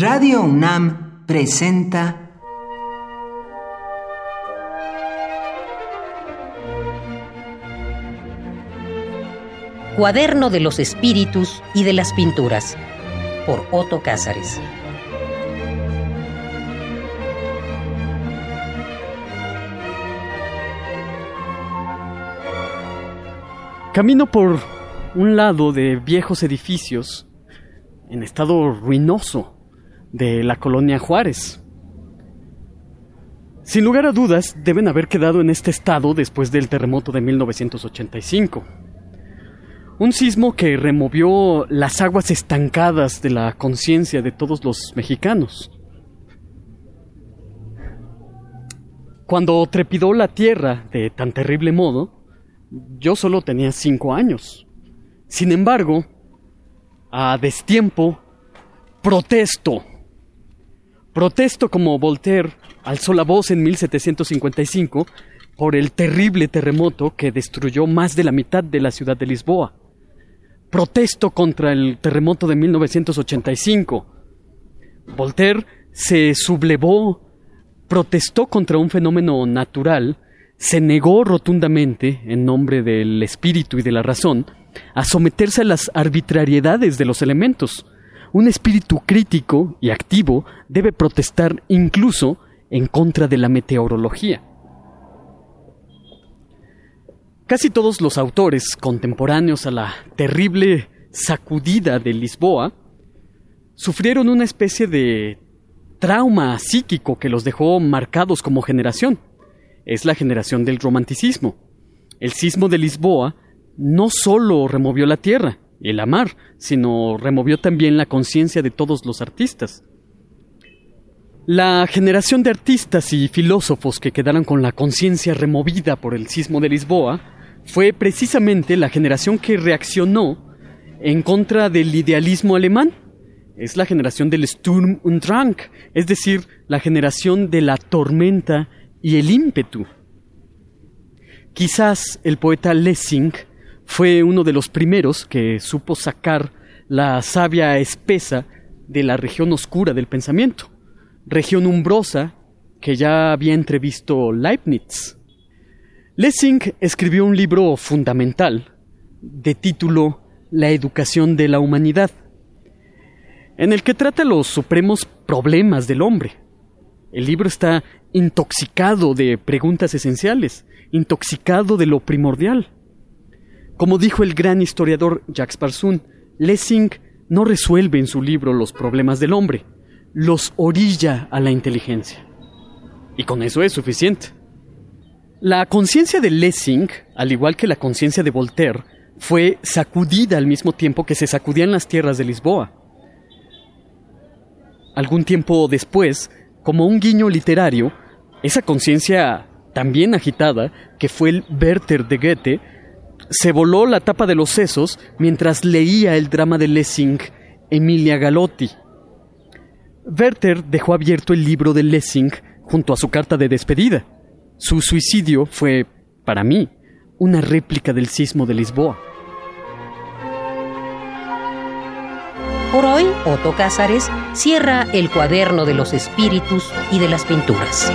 Radio UNAM presenta Cuaderno de los Espíritus y de las Pinturas por Otto Cázares. Camino por un lado de viejos edificios en estado ruinoso de la colonia Juárez. Sin lugar a dudas, deben haber quedado en este estado después del terremoto de 1985. Un sismo que removió las aguas estancadas de la conciencia de todos los mexicanos. Cuando trepidó la tierra de tan terrible modo, yo solo tenía cinco años. Sin embargo, a destiempo, protesto. Protesto como Voltaire alzó la voz en 1755 por el terrible terremoto que destruyó más de la mitad de la ciudad de Lisboa. Protesto contra el terremoto de 1985. Voltaire se sublevó, protestó contra un fenómeno natural, se negó rotundamente, en nombre del espíritu y de la razón, a someterse a las arbitrariedades de los elementos. Un espíritu crítico y activo debe protestar incluso en contra de la meteorología. Casi todos los autores contemporáneos a la terrible sacudida de Lisboa sufrieron una especie de trauma psíquico que los dejó marcados como generación. Es la generación del romanticismo. El sismo de Lisboa no solo removió la tierra y la mar, sino removió también la conciencia de todos los artistas. La generación de artistas y filósofos que quedaron con la conciencia removida por el sismo de Lisboa fue precisamente la generación que reaccionó en contra del idealismo alemán. Es la generación del Sturm und Drang, es decir, la generación de la tormenta y el ímpetu. Quizás el poeta Lessing fue uno de los primeros que supo sacar la savia espesa de la región oscura del pensamiento, región umbrosa que ya había entrevisto Leibniz. Lessing escribió un libro fundamental de título La educación de la humanidad, en el que trata los supremos problemas del hombre. El libro está intoxicado de preguntas esenciales, intoxicado de lo primordial. Como dijo el gran historiador Jacques Parson, Lessing no resuelve en su libro los problemas del hombre, los orilla a la inteligencia. Y con eso es suficiente. La conciencia de Lessing, al igual que la conciencia de Voltaire, fue sacudida al mismo tiempo que se sacudían las tierras de Lisboa. Algún tiempo después, como un guiño literario, esa conciencia también agitada, que fue el Werther de Goethe, se voló la tapa de los sesos mientras leía el drama de Lessing, Emilia Galotti. Werther dejó abierto el libro de Lessing junto a su carta de despedida. Su suicidio fue, para mí, una réplica del sismo de Lisboa. Por hoy, Otto Cázares cierra el cuaderno de los espíritus y de las pinturas.